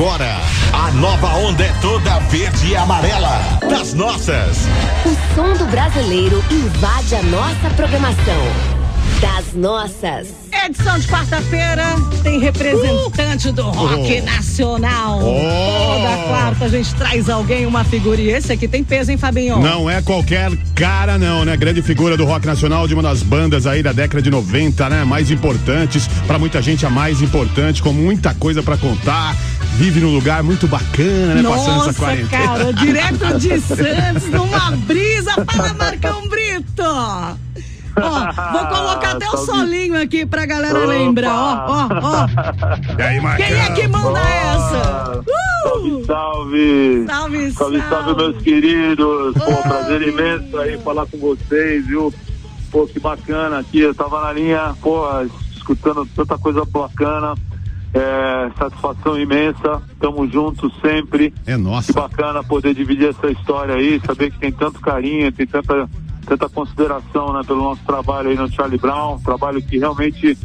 agora, a nova onda é toda verde e amarela. Das nossas. O som do brasileiro invade a nossa programação. Das nossas. Edição de quarta-feira tem representante uh! do rock oh. nacional. Oh. Toda quarta a gente traz alguém, uma figura. E esse aqui tem peso, hein, Fabinho? Não é qualquer cara, não, né? Grande figura do rock nacional, de uma das bandas aí da década de 90, né? Mais importantes, para muita gente a mais importante, com muita coisa para contar. Vive num lugar muito bacana, né? Nossa, Passando essa quarentena. Cara, direto de Santos, numa brisa para Marcão Brito. Ó, vou colocar até o solinho aqui pra galera Opa. lembrar, ó, ó, ó. E aí, Quem é que manda essa? Uh! Salve, salve! Salve, salve! Salve, meus queridos! Pô, prazer imenso aí falar com vocês, viu? Pô, que bacana aqui, eu tava na linha, pô, escutando tanta coisa bacana. É, satisfação imensa, tamo juntos sempre. É nossa. Que bacana poder dividir essa história aí, saber que tem tanto carinho, tem tanta tanta consideração né, pelo nosso trabalho aí no Charlie Brown, trabalho que realmente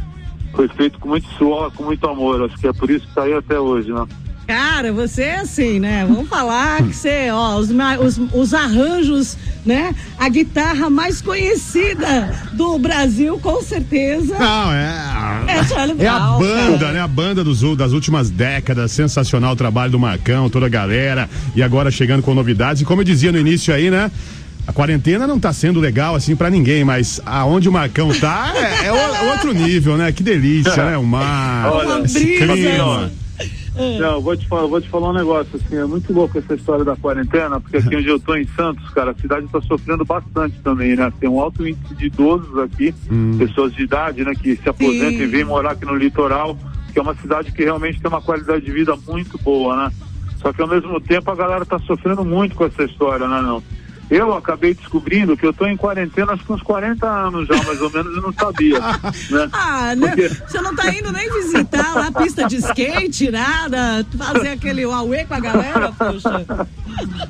foi feito com muito suor, com muito amor. Acho que é por isso que está aí até hoje, né? Cara, você é assim, né? Vamos falar que você, ó, os, os, os, arranjos, né? A guitarra mais conhecida do Brasil, com certeza. Não, é. É, Charlie Brown, é a banda, cara. né? A banda dos, das últimas décadas. Sensacional o trabalho do Marcão, toda a galera. E agora chegando com novidades. E como eu dizia no início aí, né? A quarentena não tá sendo legal assim para ninguém, mas aonde o Marcão tá é, é, outro nível, né? Que delícia, né? O mar, Olha, esse clima. Não, vou te falar, vou te falar um negócio assim, é muito louco essa história da quarentena, porque aqui onde eu tô em Santos, cara, a cidade está sofrendo bastante também, né? Tem um alto índice de idosos aqui, hum. pessoas de idade, né, que se aposentam Sim. e vêm morar aqui no litoral, que é uma cidade que realmente tem uma qualidade de vida muito boa, né? Só que ao mesmo tempo a galera tá sofrendo muito com essa história, né, não? Eu acabei descobrindo que eu estou em quarentena acho que uns 40 anos já, mais ou menos, e não sabia. né? Ah, né? Porque... você não está indo nem visitar lá a pista de skate, nada, fazer aquele Huawei com a galera, poxa.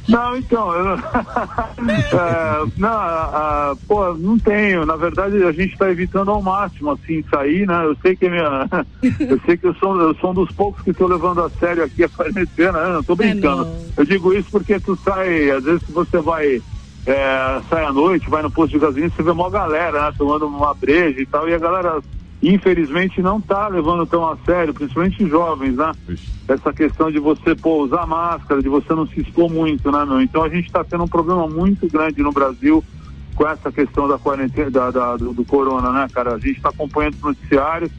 Não, então, eu... é, não, uh, pô, não tenho. Na verdade, a gente está evitando ao máximo, assim, sair, né? Eu sei que minha, eu sei que eu sou, eu sou um dos poucos que estou levando a sério aqui a quarentena, né? Não tô brincando. É. Eu digo isso porque tu sai, às vezes você vai é, sai à noite, vai no posto de gasolina, você vê uma galera, né, tomando uma breja e tal, e a galera, infelizmente, não tá levando tão a sério, principalmente jovens, né? Essa questão de você, pô, usar máscara, de você não se expor muito, né, meu? Então a gente está tendo um problema muito grande no Brasil com essa questão da quarentena, da, da do, do, corona, né, cara? A gente está acompanhando os noticiários,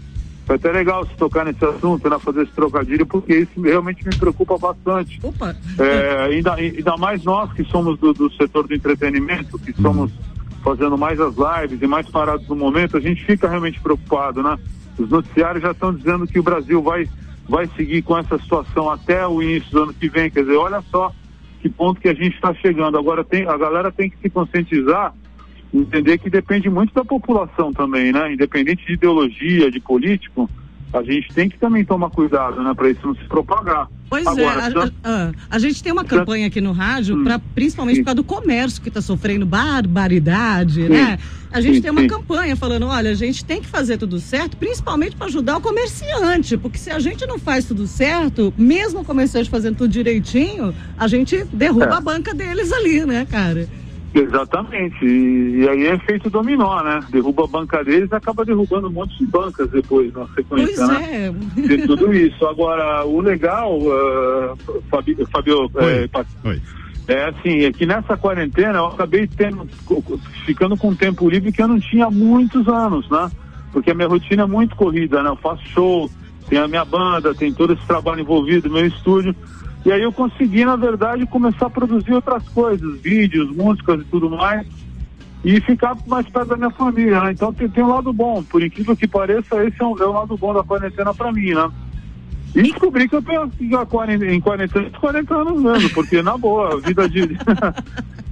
foi até legal se tocar nesse assunto, né, fazer esse trocadilho, porque isso realmente me preocupa bastante. Opa! É, ainda, ainda mais nós que somos do, do setor do entretenimento, que somos fazendo mais as lives e mais parados no momento, a gente fica realmente preocupado, né? Os noticiários já estão dizendo que o Brasil vai, vai seguir com essa situação até o início do ano que vem. Quer dizer, olha só que ponto que a gente está chegando. Agora tem, a galera tem que se conscientizar entender que depende muito da população também, né? Independente de ideologia, de político, a gente tem que também tomar cuidado, né, para isso não se propagar. Pois é, Agora, é, a, a, a, a, gente tem uma campanha aqui no rádio, hum, pra, principalmente sim. por causa do comércio que está sofrendo barbaridade, sim, né? A gente sim, tem uma campanha falando, olha, a gente tem que fazer tudo certo, principalmente para ajudar o comerciante, porque se a gente não faz tudo certo, mesmo o comerciante fazendo tudo direitinho, a gente derruba é. a banca deles ali, né, cara? Exatamente. E, e, aí é feito dominó, né? Derruba a banca deles e acaba derrubando um monte de bancas depois na sequência, pois né? É. De tudo isso. Agora, o legal, uh, Fabio, Fabio é, é assim, é que nessa quarentena eu acabei tendo, ficando com tempo livre que eu não tinha há muitos anos, né? Porque a minha rotina é muito corrida, né? Eu faço show, tem a minha banda, tem todo esse trabalho envolvido, meu estúdio. E aí eu consegui, na verdade, começar a produzir outras coisas, vídeos, músicas e tudo mais, e ficar mais perto da minha família, né? Então tem, tem um lado bom, por incrível que pareça, esse é, um, é o lado bom da quarentena para mim, né? E descobri que eu tenho já 40, em quarentena 40 anos mesmo, porque na boa, a vida de.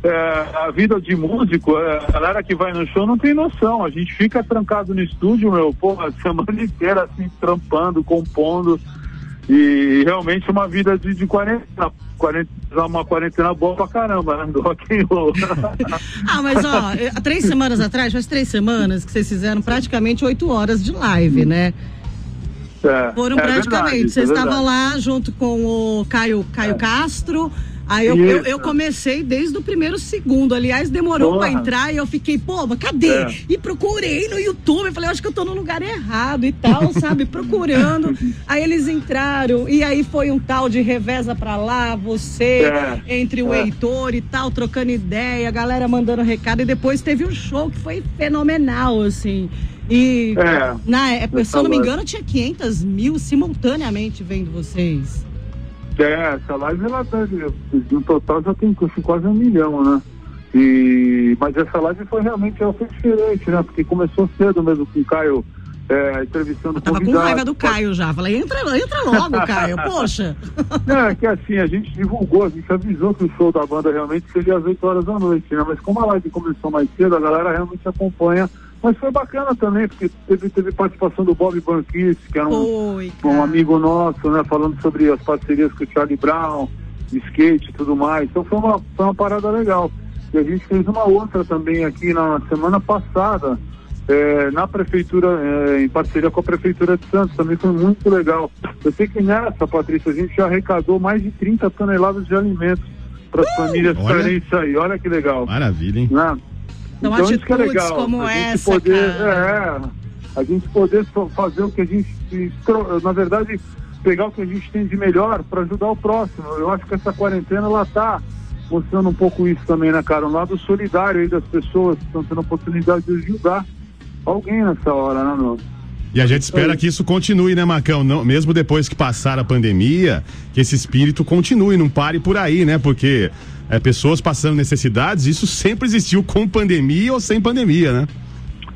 é, a vida de músico, é, a galera que vai no show não tem noção. A gente fica trancado no estúdio, meu, porra, a semana inteira assim, trampando, compondo. E realmente uma vida de, de quarentena, quarentena, uma quarentena boa pra caramba, né? Do rock and roll. ah, mas ó, três semanas atrás, faz três semanas que vocês fizeram praticamente oito horas de live, né? É, Foram é praticamente. Vocês é estavam lá junto com o Caio, Caio é. Castro, Aí eu, eu, eu, comecei desde o primeiro segundo. Aliás, demorou Porra. pra entrar e eu fiquei, pô, mas cadê? É. E procurei no YouTube. Falei, acho que eu tô no lugar errado e tal, sabe? Procurando. Aí eles entraram. E aí foi um tal de reveza pra lá, você, é. entre o é. Heitor e tal, trocando ideia, a galera mandando recado. E depois teve um show que foi fenomenal, assim. E, é. na época, se eu não me engano, tinha 500 mil simultaneamente vendo vocês. É, essa live ela tá, no total já tem quase um milhão, né? E, mas essa live foi realmente ela foi diferente, né? Porque começou cedo mesmo com o Caio é, entrevistando Eu tava com raiva do Caio já. Falei, entra, entra logo, Caio, poxa. É, que assim, a gente divulgou, a gente avisou que o show da banda realmente seria às 8 horas da noite, né? Mas como a live começou mais cedo, a galera realmente acompanha mas foi bacana também, porque teve, teve participação do Bob Banquist, que era um, Oi, um amigo nosso, né? Falando sobre as parcerias com o Charlie Brown, skate e tudo mais. Então foi uma, foi uma parada legal. E a gente fez uma outra também aqui na semana passada, é, na prefeitura, é, em parceria com a prefeitura de Santos, também foi muito legal. Eu sei que nessa, Patrícia, a gente já arrecadou mais de 30 toneladas de alimentos para as uh, famílias carentes aí. Olha que legal. Maravilha, hein? Né? Então, então que é legal. como a essa, poder, É, a gente poder fazer o que a gente, na verdade, pegar o que a gente tem de melhor para ajudar o próximo. Eu acho que essa quarentena ela tá mostrando um pouco isso também, né, cara? Um lado solidário aí das pessoas que estão tendo a oportunidade de ajudar alguém nessa hora, né, meu? E a gente espera que isso continue, né, Marcão? Não, mesmo depois que passar a pandemia, que esse espírito continue, não pare por aí, né? Porque é, pessoas passando necessidades, isso sempre existiu com pandemia ou sem pandemia, né?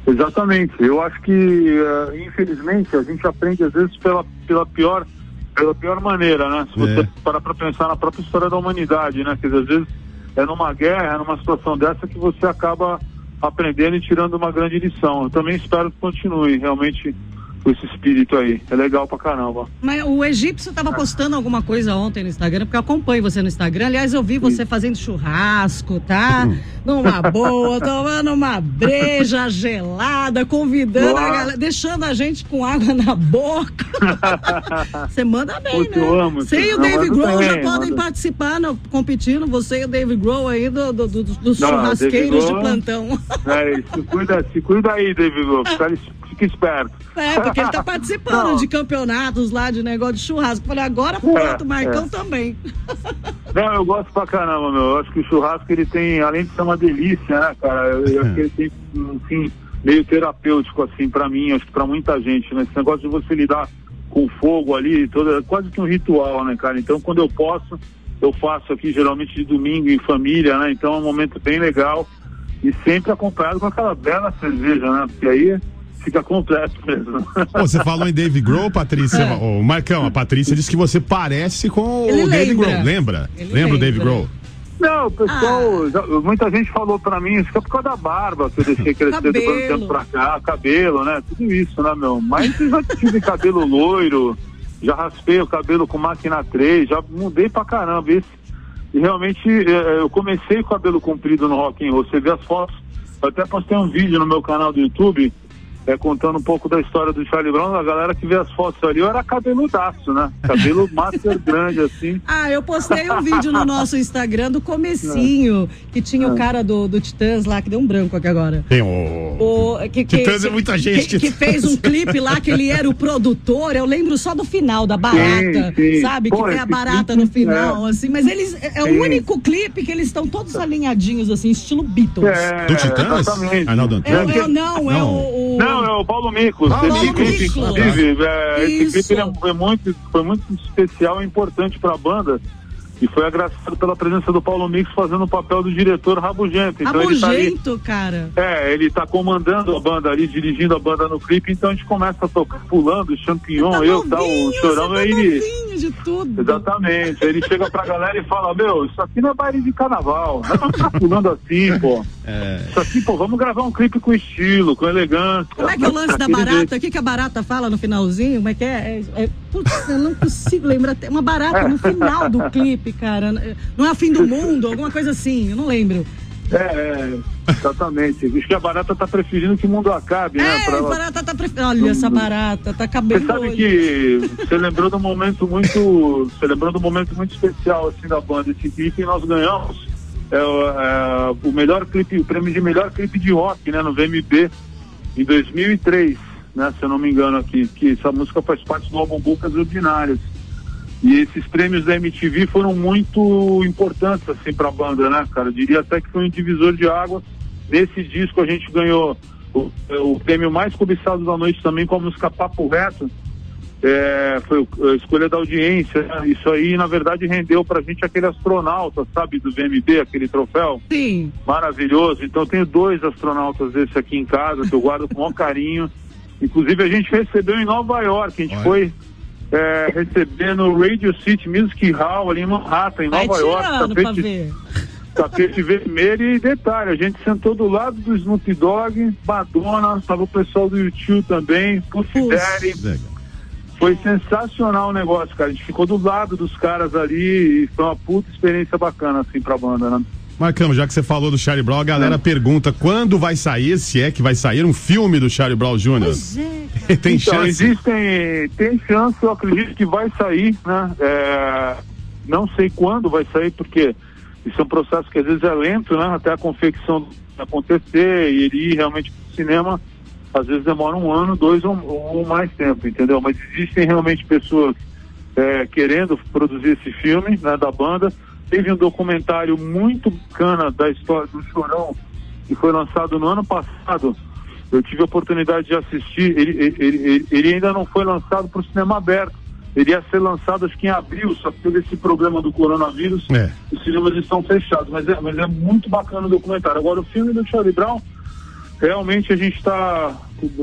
Exatamente. Eu acho que, uh, infelizmente, a gente aprende às vezes pela, pela pior pela pior maneira, né? Se você é. parar para pensar na própria história da humanidade, né? Dizer, às vezes é numa guerra, é numa situação dessa que você acaba aprendendo e tirando uma grande lição. Eu também espero que continue. Realmente com esse espírito aí. É legal pra caramba. Mas o egípcio tava postando alguma coisa ontem no Instagram, porque eu acompanho você no Instagram. Aliás, eu vi você fazendo churrasco, tá? Numa boa, tomando uma breja gelada, convidando a galera, deixando a gente com água na boca. você manda bem, Pô, né? Eu amo, você e o David Grohl já podem participar no, competindo, você e o David Grohl aí do, do, do dos Não, churrasqueiros Grohl, de plantão. É, se cuida, se cuida aí, David Grohl. Fica esperto. É, porque ele tá participando de campeonatos lá de negócio de churrasco. Falei, agora pronto, é, Marcão é. também. Não, eu gosto pra caramba, meu. Eu acho que o churrasco ele tem, além de ser uma delícia, né, cara? Eu, eu acho que ele tem, assim, meio terapêutico, assim, pra mim, acho que pra muita gente, né? Esse negócio de você lidar com fogo ali, toda, quase que um ritual, né, cara? Então, quando eu posso, eu faço aqui geralmente de domingo em família, né? Então é um momento bem legal e sempre acompanhado com aquela bela cerveja, né? Porque aí fica completo mesmo. você falou em Dave Grohl, Patrícia. É. O Marcão, a Patrícia disse que você parece com Ele o Dave Grohl. Lembra? Ele lembra o Dave Grohl? Não, o pessoal, ah. já, muita gente falou pra mim, isso é por causa da barba que eu deixei crescer do tempo pra cá, cabelo, né? Tudo isso, né, meu? Mas eu já tive cabelo loiro, já raspei o cabelo com máquina 3, já mudei pra caramba. Esse, e realmente é, eu comecei com cabelo comprido no Rock and Roll. Você vê as fotos, eu até postei um vídeo no meu canal do YouTube é, contando um pouco da história do Charlie Brown, a galera que vê as fotos ali, eu era cabeludaço, né? Cabelo master grande, assim. Ah, eu postei um vídeo no nosso Instagram do comecinho, é. que tinha é. o cara do, do Titãs lá, que deu um branco aqui agora. Tem o... o que, Titãs que, é muita gente. Que, que, fez um clipe lá, que ele era o produtor, eu lembro só do final, da barata, sim, sim. sabe? Pô, que tem a barata no final, é. assim, mas eles, é, é o único clipe que eles estão todos alinhadinhos, assim, estilo Beatles. É, do Titãs? Exatamente. Arnaldo é, é, não, é o... o... Não, não, é o Paulo Micos. Paulo esse clipe, inclusive, é, esse clipe é, muito, foi muito especial e importante para a banda e foi agraciado pela presença do Paulo Mix fazendo o papel do diretor rabugento. Então rabugento, ele tá ali, cara. É, ele tá comandando a banda ali, dirigindo a banda no clipe, então a gente começa a tocar pulando, champignon, tá eu, tal, o chorão, tá aí ele. De tudo. Exatamente. Ele chega pra galera e fala, meu, isso aqui não é baile de carnaval. Não é pra ficar pulando assim, pô. É. Isso aqui, pô, vamos gravar um clipe com estilo, com elegância. Como é que é o lance da barata? O que, que a barata fala no finalzinho? Como é que é? é, é putz, eu não consigo lembrar. Tem uma barata no final do clipe cara. Não é o fim do mundo, alguma coisa assim, eu não lembro. É, é, exatamente. Acho que a barata tá preferindo que o mundo acabe, né? É, Pra a barata tá preferindo. Olha essa barata, tá cabendo. Você sabe que você lembrou de um momento muito. Você lembrou de um momento muito especial assim da banda. Esse clipe nós ganhamos é, o- é, o melhor clipe, o prêmio de melhor clipe de rock, né, no VMB em 2003, né, se eu não me engano aqui, que essa música faz parte do álbum Bocas Ordinárias. E esses prêmios da MTV foram muito importantes assim para a banda, né, cara? Eu diria até que foi um divisor de água. Nesse disco a gente ganhou o, o prêmio mais cobiçado da noite também com a música Papo Reto. É, foi a escolha da audiência. né? Isso aí, na verdade, rendeu pra gente aquele astronauta, sabe, do VMB, aquele troféu Sim. maravilhoso. Então eu tenho dois astronautas desse aqui em casa que eu guardo com o maior carinho. Inclusive a gente recebeu em Nova York, a gente Olha. foi é, receber no Radio City Music Hall ali em Manhattan, em Vai Nova York, tapete, ver. tapete vermelho e detalhe, a gente sentou do lado do Snoop Dogg, Madonna, tava o pessoal do YouTube também. Daddy. Legal. Foi sensacional o negócio, cara. A gente ficou do lado dos caras ali e foi uma puta experiência bacana, assim, pra banda, né? Marcamos, já que você falou do Charlie Brown, a galera É. pergunta quando vai sair, se é que vai sair um filme do Charlie Brown Jr. Pois é. Tem então, chance? existem. Tem chance, eu acredito que vai sair, né? É, não sei quando vai sair, porque isso é um processo que às vezes é lento, né? Até a confecção acontecer e ele ir realmente pro cinema, às vezes demora um ano, dois ou, ou mais tempo, entendeu? Mas existem realmente pessoas é, querendo produzir esse filme né, da banda. Teve um documentário muito bacana da história do Chorão, que foi lançado no ano passado. Eu tive a oportunidade de assistir. Ele, ele, ele, ele ainda não foi lançado para o cinema aberto. Ele ia ser lançado acho que em abril, só que teve esse problema do coronavírus. É. Os cinemas estão fechados, mas é, mas é muito bacana o documentário. Agora, o filme do Charlie Brown, realmente a gente está.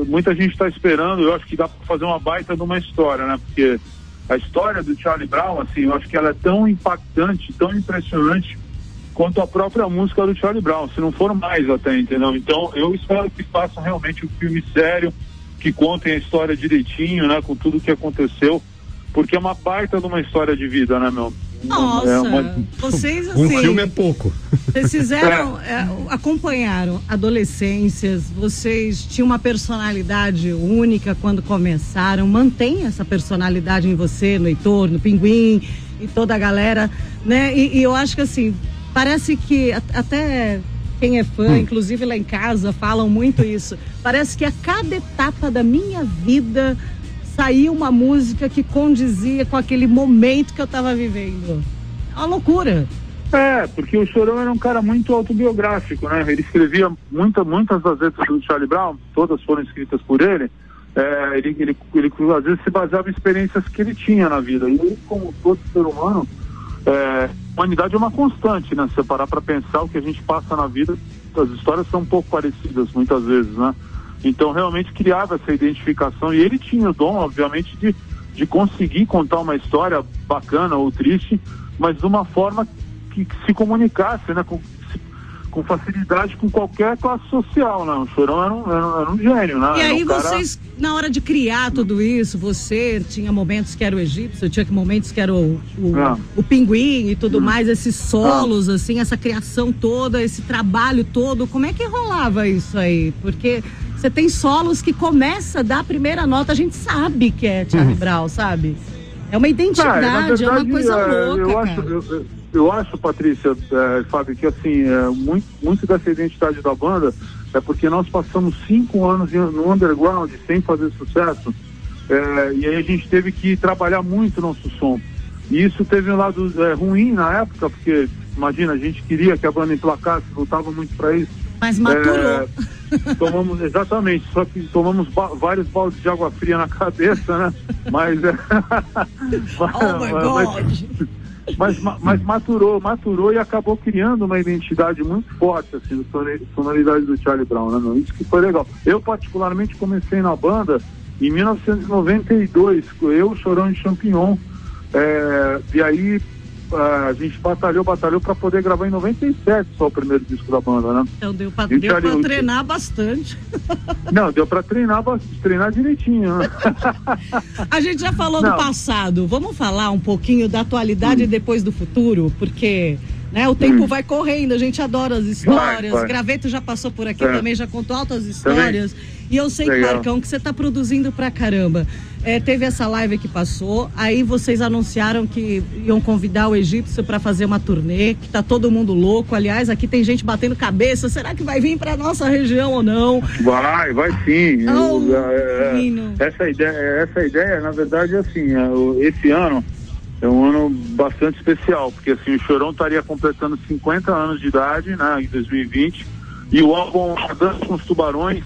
Muita gente está esperando. Eu acho que dá para fazer uma baita de uma história, né? Porque a história do Charlie Brown, assim, eu acho que ela é tão impactante, tão impressionante quanto a própria música do Charlie Brown, se não for mais até, entendeu? Então eu espero que façam realmente um filme sério, que contem a história direitinho, né? Com tudo que aconteceu, porque é uma baita de uma história de vida, né, meu? Nossa, É uma- vocês assim. Um filme é pouco. Vocês fizeram, é, acompanharam adolescências, vocês tinham uma personalidade única quando começaram, mantém essa personalidade em você, no Heitor, no Pinguim e toda a galera, né? E, e eu acho que assim, parece que até quem é fã, inclusive lá em casa, falam muito isso. Parece que a cada etapa da minha vida saiu uma música que condizia com aquele momento que eu estava vivendo. É uma loucura. É, porque o Chorão era um cara muito autobiográfico, né? Ele escrevia muita, muitas das letras do Charlie Brown, todas foram escritas por ele. É, ele, ele, ele, às vezes se baseava em experiências que ele tinha na vida. E ele, como todo ser humano, é, humanidade é uma constante, né? Se você parar para pensar o que a gente passa na vida, as histórias são um pouco parecidas muitas vezes, né? Então realmente criava essa identificação e ele tinha o dom, obviamente, de, de conseguir contar uma história bacana ou triste, mas de uma forma que, que se comunicasse, né? Com, com facilidade com qualquer classe social, né? O Chorão era um, era um, era um gênio, né? E aí um cara- vocês, na hora de criar tudo isso, você tinha momentos que era o egípcio, tinha momentos que era o, o, Ah. o pinguim e tudo mais, esses solos, assim, essa criação toda, esse trabalho todo, como é que rolava isso aí? Porque você tem solos que começa da primeira nota, a gente sabe que é Charlie Brown, sabe? É uma Ah, identidade, na é uma verdade, coisa é, louca, eu acho, eu, eu- acho, Patrícia, é, Fábio, que assim, é, muito, muito dessa identidade da banda é porque nós passamos cinco anos no underground sem fazer sucesso é, e aí a gente teve que trabalhar muito nosso som. E isso teve um lado é, ruim na época, porque imagina, a gente queria que a banda emplacasse, lutava muito para isso. Mas maturou. É, tomamos, exatamente, só que tomamos ba- vários baldes de água fria na cabeça, né? Mas. é, Oh mas, mas, ma- mas maturou, maturou e acabou criando uma identidade muito forte, assim, da sonori- sonoridade do Charlie Brown, né? meu? Isso que foi legal. Eu, particularmente, comecei na banda em 1992, eu, Chorão de Champignon. É, e aí a gente batalhou, batalhou para poder gravar em 97 só o primeiro disco da banda, né? Então deu Wilson? treinar bastante. Não, deu para treinar, treinar direitinho, né? A gente já falou do Não. passado. Vamos falar um pouquinho da atualidade e depois do futuro, porque Né? O tempo hum. vai correndo, a gente adora as histórias. Vai, vai. Graveto já passou por aqui é. também, já contou altas histórias. Também. E eu sei, Legal. Marcão, que você está produzindo pra caramba. É, teve essa live que passou, aí vocês anunciaram que iam convidar o egípcio para fazer uma turnê, que tá todo mundo louco. Aliás, aqui tem gente batendo cabeça. Será que vai vir para nossa região ou não? Vai, vai sim. Oh, eu, é, é, essa ideia, essa ideia, na verdade, assim, é, esse ano é um ano bastante especial, porque assim, o Chorão estaria completando 50 anos de idade, né, em 2020, e o álbum Dança com os Tubarões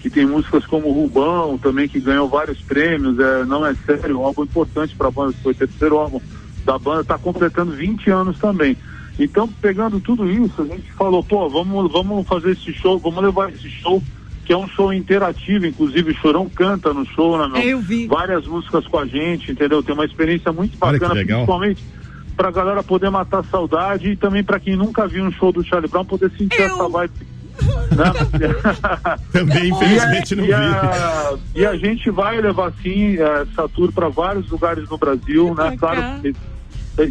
que tem músicas como Rubão, também que ganhou vários prêmios, é, não é sério, um álbum importante para a banda, foi o terceiro álbum da banda, está completando 20 anos também. Então, pegando tudo isso, a gente falou, pô, vamos, vamos fazer esse show, vamos levar esse show, que é um show interativo, inclusive o Chorão canta no show, né, meu? Eu vi. Várias músicas com a gente, entendeu? Tem uma experiência muito bacana, principalmente para a galera poder matar saudade e também para quem nunca viu um show do Charlie Brown poder sentir eu... essa vibe Também, infelizmente, não vi. A, e a gente vai levar, sim, essa tour para vários lugares no Brasil, né? Claro,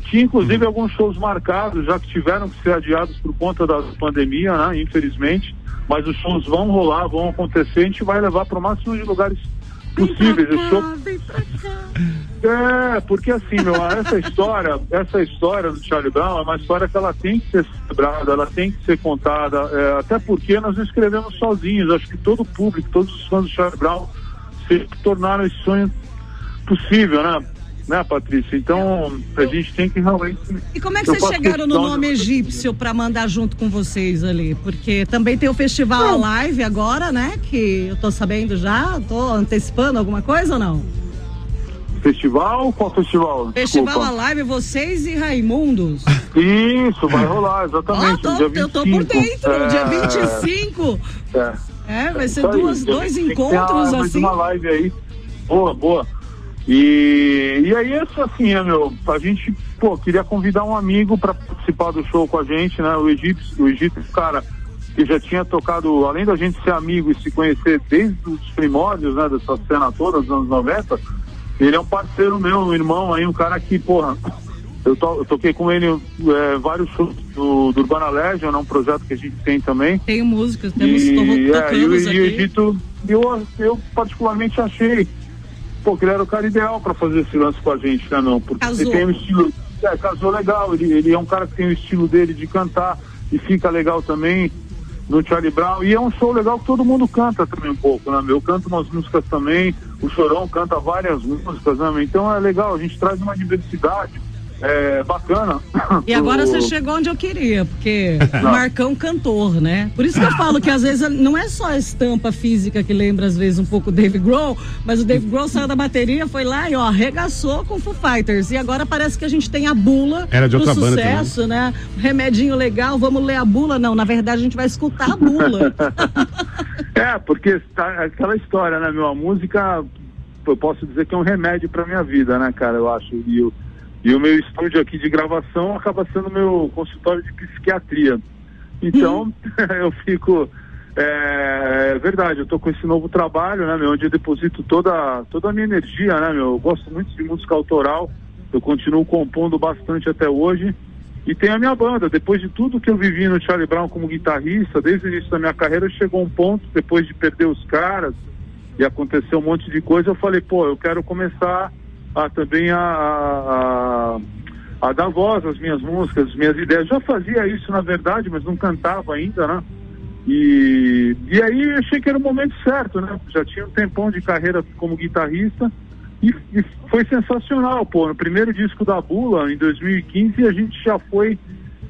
tinha inclusive alguns shows marcados, já que tiveram que ser adiados por conta da pandemia, né? Infelizmente. Mas os shows vão rolar, vão acontecer, a gente vai levar para o máximo de lugares possíveis. Cá, show... É, porque assim, meu, essa história, essa história do Charlie Brown é uma história que ela tem que ser celebrada, ela tem que ser contada, é, até porque nós não escrevemos sozinhos. Acho que todo o público, todos os fãs do Charlie Brown se tornaram esse sonho possível, né? Né, Patrícia? Então, a gente tem que realmente. E como é que vocês chegaram no nome de... egípcio para mandar junto com vocês ali? Porque também tem o Festival Live agora, né? Que eu tô sabendo já, tô antecipando alguma coisa ou não? Festival? Qual festival? Festival Alive, vocês e Raimundos. Isso, vai rolar, exatamente. Ah, tô, eu tô por dentro, é... dia 25. É, é vai ser duas, dois encontros assim. uma live aí. Boa, boa. E, e aí, isso assim, é, meu, a gente, pô, queria convidar um amigo para participar do show com a gente, né? O Egito, o Egito, cara, que já tinha tocado, além da gente ser amigo e se conhecer desde os primórdios, né, dessa cena toda dos anos 90, ele é um parceiro meu, um irmão aí, um cara que, porra, eu, to, eu toquei com ele é, vários shows do, do Urbana Legion, é um projeto que a gente tem também. Tem músicas, temos e, é, e, e, o Egito, eu, eu particularmente achei pô, que ele era o cara ideal para fazer esse lance com a gente, né, não? Porque casou. ele tem um estilo. É, casou legal, ele, ele é um cara que tem o estilo dele de cantar e fica legal também no Charlie Brown. E é um show legal que todo mundo canta também um pouco, né? Eu canto umas músicas também, o Chorão canta várias músicas, né? Então é legal, a gente traz uma diversidade é, bacana. E agora você chegou onde eu queria, porque o Marcão cantor, né? Por isso que eu falo que às vezes não é só a estampa física que lembra às vezes um pouco o Dave Grohl, mas o Dave Grohl saiu da bateria, foi lá e ó, arregaçou com o Foo Fighters. E agora parece que a gente tem a bula Era de outra do sucesso, né? Remedinho legal, vamos ler a bula. Não, na verdade a gente vai escutar a bula. é, porque tá, aquela história, né, meu? A música, eu posso dizer que é um remédio pra minha vida, né, cara? Eu acho. E eu, e o meu estúdio aqui de gravação acaba sendo meu consultório de psiquiatria. Então, uhum. eu fico. É, é, verdade, eu tô com esse novo trabalho, né, meu, onde eu deposito toda, toda a minha energia, né, meu? Eu gosto muito de música autoral, eu continuo compondo bastante até hoje. E tem a minha banda. Depois de tudo que eu vivi no Charlie Brown como guitarrista, desde o início da minha carreira, chegou um ponto, depois de perder os caras e aconteceu um monte de coisa, eu falei, pô, eu quero começar a, também a, a, a, dar voz às minhas músicas, às minhas ideias. Já fazia isso, na verdade, mas não cantava ainda, né? E, e aí achei que era o momento certo, né? Já tinha um tempão de carreira como guitarrista e, e foi sensacional, pô. No primeiro disco da Bula, em 2015, a gente já foi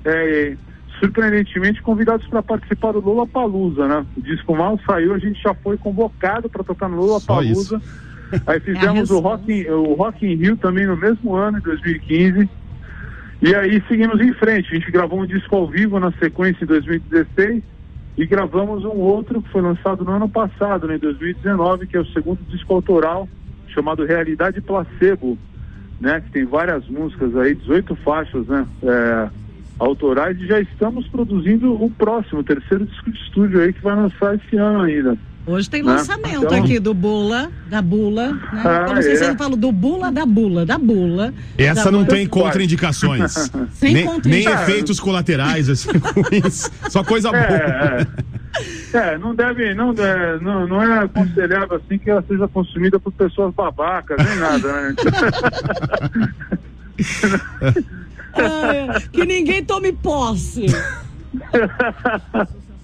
é, surpreendentemente convidados para participar do Lula Palusa, né? O disco mal saiu, a gente já foi convocado para tocar no Lula Palusa. Aí fizemos o Rock, in, o Rock in Rio também no mesmo ano, em 2015. E aí seguimos em frente. A gente gravou um disco ao vivo na sequência em 2016 e gravamos um outro que foi lançado no ano passado, né, em 2019, que é o segundo disco autoral, chamado Realidade Placebo, né, que tem várias músicas aí, 18 faixas, né, é, autorais, e já estamos produzindo o próximo, o terceiro disco de estúdio aí, que vai lançar esse ano ainda. Hoje tem né? lançamento então... aqui do Bula, da Bula, né? Ah, Eu não sei é. se eu falo do Bula, da Bula, da Bula. Essa da não tem contraindicações. Sem nem, contraindicações. Nem efeitos colaterais, assim. Só coisa boa. É, é. é, não deve, não, é, não, não é aconselhável assim que ela seja consumida por pessoas babacas, nem nada, né? que ninguém tome posse.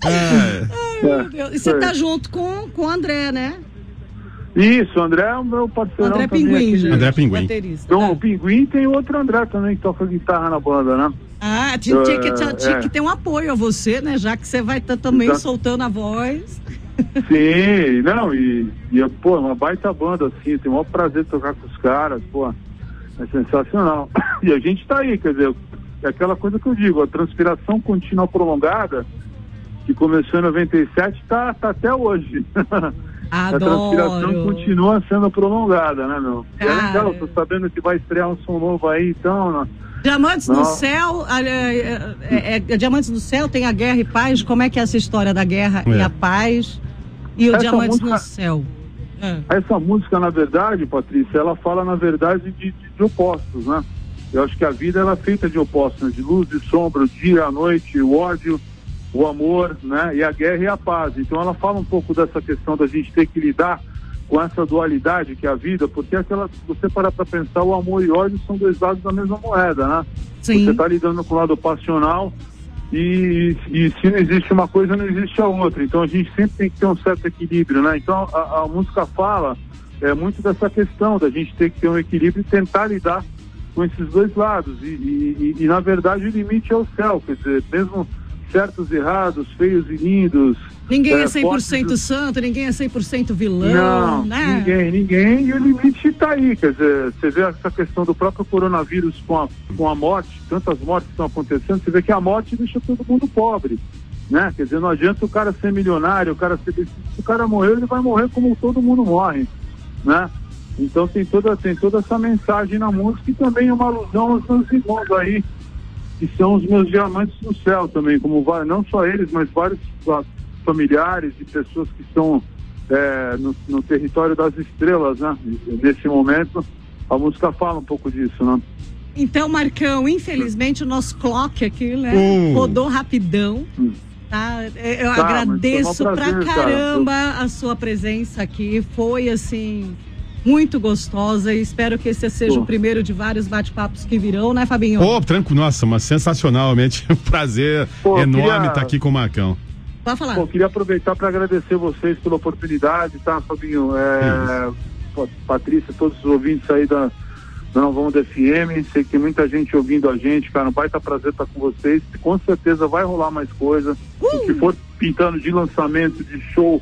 Ai, meu Deus. E você tá junto com, com o André, né? Isso, o André é o meu parceiro. André Pinguim, gente. André Pinguim. Então, tá. o Pinguim tem outro André também que toca guitarra na banda, né? Ah, tinha, tinha, que, tinha, tinha é. que ter um apoio a você, né? Já que você vai estar tá também soltando a voz. Sim, não, e, e pô, uma baita banda, assim, tem o maior prazer de tocar com os caras, pô, é sensacional. E a gente tá aí, quer dizer, é aquela coisa que eu digo, a transpiração contínua prolongada, que começou em 97, tá, tá até hoje. Adoro. A transpiração continua sendo prolongada, né, meu? É legal, tô sabendo que vai estrear um som novo aí, então. Né? Diamantes Não. no Céu, é, é, é, é, Diamantes no Céu tem a guerra e paz. Como é que é essa história da guerra e a paz? E o essa Diamantes música, no Céu? Essa música, na verdade, Patrícia, ela fala, na verdade, de, de, de opostos, né? Eu acho que a vida ela é feita de opostos, né? de luz e sombra, o dia, a noite, o ódio, o amor, né? E a guerra e a paz. Então ela fala um pouco dessa questão da gente ter que lidar com essa dualidade que é a vida, porque aquela, você parar para pensar, o amor e o ódio são dois lados da mesma moeda, né? Sim. Você está lidando com o lado passional e, e, se não existe uma coisa, não existe a outra. Então a gente sempre tem que ter um certo equilíbrio, né? Então a, a música fala é muito dessa questão da gente ter que ter um equilíbrio e tentar lidar com esses dois lados. E, e, e na verdade o limite é o céu, quer dizer, mesmo certos e errados, feios e lindos. Ninguém é, é 100% do... santo, ninguém é 100% vilão, Não, né? Ninguém, ninguém, e o limite está aí, quer dizer, você vê essa questão do próprio coronavírus com a, com a morte, tantas mortes estão acontecendo, você vê que a morte deixa todo mundo pobre, né? Quer dizer, não adianta o cara ser milionário, o cara ser... Se o cara morrer, ele vai morrer como todo mundo morre, né? Então tem toda, tem toda essa mensagem na música e também uma alusão aos meus irmãos aí, que são os meus diamantes no céu também, como não só eles, mas vários familiares e pessoas que estão é, no, no, território das estrelas, né? Nesse momento, a música fala um pouco disso, né? Então, Marcão, infelizmente o nosso clock aqui, né, hum. rodou rapidão. Hum. Tá? Eu tá, agradeço um prazer, pra caramba cara. a sua presença aqui. Foi assim muito gostosa e espero que esse seja Pô. o primeiro de vários bate-papos que virão, né, Fabinho? Pô, tranquilo, nossa, mas sensacionalmente, um prazer Pô, enorme estar queria... tá aqui com o Marcão. Pode falar. Pô, queria aproveitar para agradecer vocês pela oportunidade, tá, Fabinho? É, Patrícia, todos os ouvintes aí da, da Nova Onda FM, sei que tem muita gente ouvindo a gente, cara, um baita prazer estar com vocês, com certeza vai rolar mais coisa, uh! o que for pintando de lançamento, de show,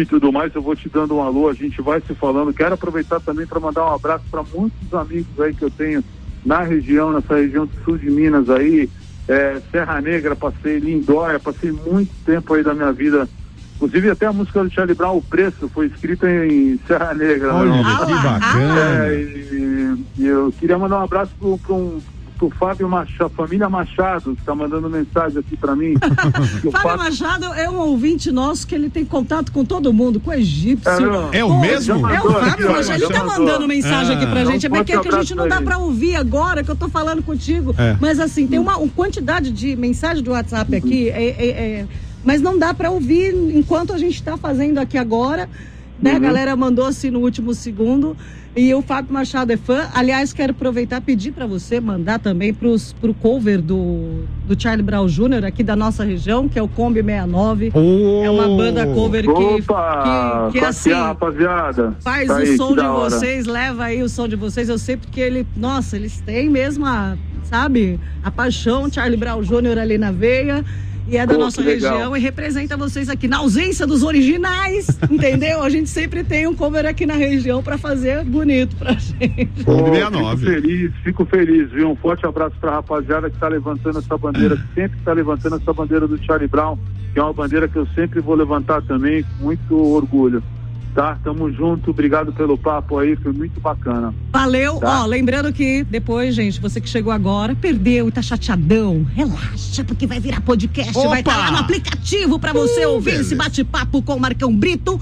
e tudo mais, eu vou te dando um alô, a gente vai se falando. Quero aproveitar também para mandar um abraço para muitos amigos aí que eu tenho na região, nessa região do sul de Minas aí, é, Serra Negra, passei Lindóia, passei muito tempo aí da minha vida. Inclusive até a música do Charlie Brown, O Preço, foi escrita em Serra Negra. Olha, que bacana! É, e, e, eu queria mandar um abraço para um o Fábio Machado, família Machado, que está mandando mensagem aqui para mim. Fábio, Fábio Machado é um ouvinte nosso que ele tem contato com todo mundo, com o egípcio. É, é o mesmo? É o Fábio Machado, ele está mandando mensagem aqui pra é. gente. É que, que a gente não dá para ouvir agora, que eu estou falando contigo. É. Mas assim, tem uma, uma, quantidade de mensagem do WhatsApp aqui, é, é, é mas não dá para ouvir enquanto a gente está fazendo aqui agora. Né? Uhum. A galera mandou assim no último segundo. E o Fábio Machado é fã. Aliás, quero aproveitar e pedir para você mandar também para o cover do, do Charlie Brown Jr. aqui da nossa região, que é o Kombi 69. Oh, é uma banda cover que, opa, que, que assim, rapaziada. faz tá o aí, som de vocês, leva aí o som de vocês. Eu sei porque ele, nossa, eles têm mesmo a, sabe, a paixão Charlie Brown Jr. ali na veia e é da Pô, nossa região e representa vocês aqui. Na ausência dos originais, entendeu? A gente sempre tem um cover aqui na região para fazer bonito pra gente. Pô, fico feliz, fico feliz, viu? Um forte abraço pra rapaziada que tá levantando essa bandeira, que sempre tá levantando essa bandeira do Charlie Brown, que é uma bandeira que eu sempre vou levantar também, com muito orgulho. Tá? Tamo junto, obrigado pelo papo aí, foi muito bacana. Valeu, tá? ó, lembrando que depois, gente, você que chegou agora, perdeu e tá chateadão, relaxa, porque vai virar podcast, Opa! vai estar tá lá no aplicativo para você uh, ouvir beleza. esse bate-papo com o Marcão Brito.